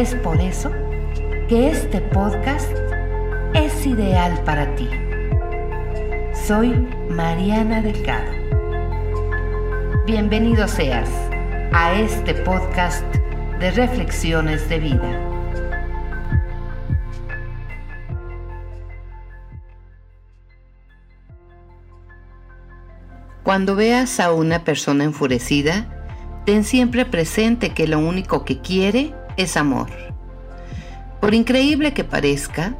Es por eso que este podcast es ideal para ti. Soy Mariana Delgado. Bienvenido seas a este podcast de reflexiones de vida. Cuando veas a una persona enfurecida, ten siempre presente que lo único que quiere es amor. Por increíble que parezca,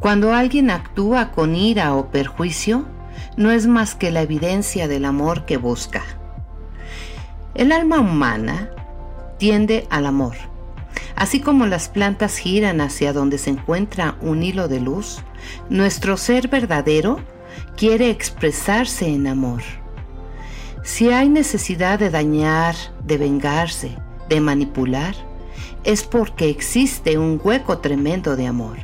cuando alguien actúa con ira o perjuicio, no es más que la evidencia del amor que busca. El alma humana tiende al amor. Así como las plantas giran hacia donde se encuentra un hilo de luz, nuestro ser verdadero quiere expresarse en amor. Si hay necesidad de dañar, de vengarse, de manipular, es porque existe un hueco tremendo de amor.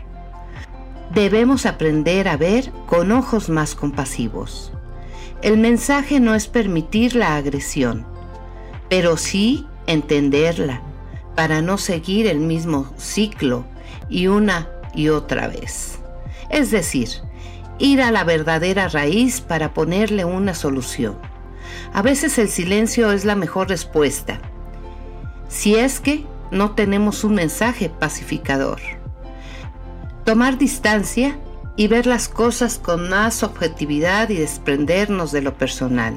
Debemos aprender a ver con ojos más compasivos. El mensaje no es permitir la agresión, pero sí entenderla para no seguir el mismo ciclo y una y otra vez. Es decir, ir a la verdadera raíz para ponerle una solución. A veces el silencio es la mejor respuesta. Si es que no tenemos un mensaje pacificador. Tomar distancia y ver las cosas con más objetividad y desprendernos de lo personal.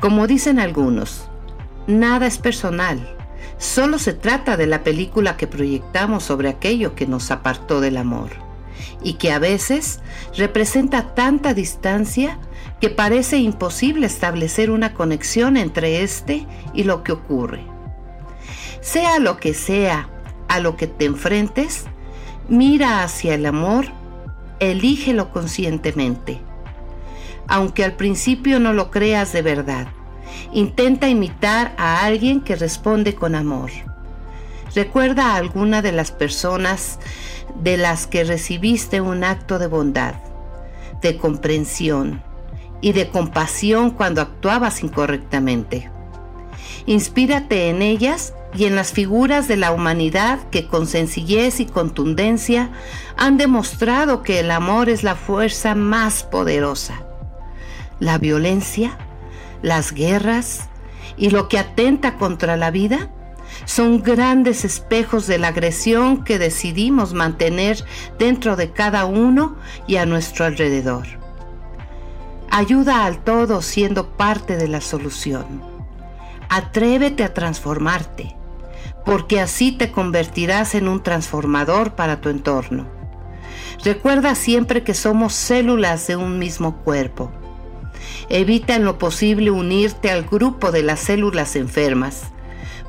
Como dicen algunos, nada es personal, solo se trata de la película que proyectamos sobre aquello que nos apartó del amor y que a veces representa tanta distancia que parece imposible establecer una conexión entre este y lo que ocurre. Sea lo que sea a lo que te enfrentes, mira hacia el amor, elígelo conscientemente. Aunque al principio no lo creas de verdad, intenta imitar a alguien que responde con amor. Recuerda a alguna de las personas de las que recibiste un acto de bondad, de comprensión y de compasión cuando actuabas incorrectamente. Inspírate en ellas y en las figuras de la humanidad que con sencillez y contundencia han demostrado que el amor es la fuerza más poderosa. La violencia, las guerras y lo que atenta contra la vida son grandes espejos de la agresión que decidimos mantener dentro de cada uno y a nuestro alrededor. Ayuda al todo siendo parte de la solución. Atrévete a transformarte porque así te convertirás en un transformador para tu entorno. Recuerda siempre que somos células de un mismo cuerpo. Evita en lo posible unirte al grupo de las células enfermas,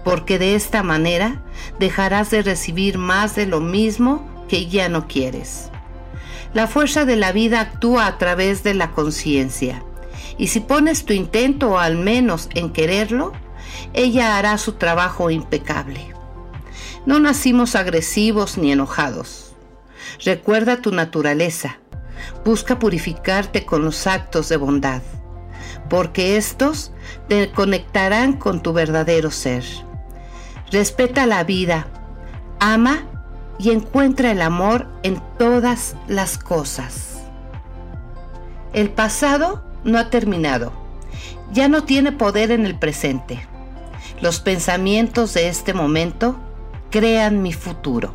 porque de esta manera dejarás de recibir más de lo mismo que ya no quieres. La fuerza de la vida actúa a través de la conciencia, y si pones tu intento al menos en quererlo, ella hará su trabajo impecable. No nacimos agresivos ni enojados. Recuerda tu naturaleza. Busca purificarte con los actos de bondad, porque estos te conectarán con tu verdadero ser. Respeta la vida, ama y encuentra el amor en todas las cosas. El pasado no ha terminado, ya no tiene poder en el presente. Los pensamientos de este momento crean mi futuro.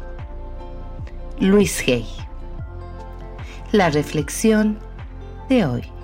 Luis Hay. La reflexión de hoy.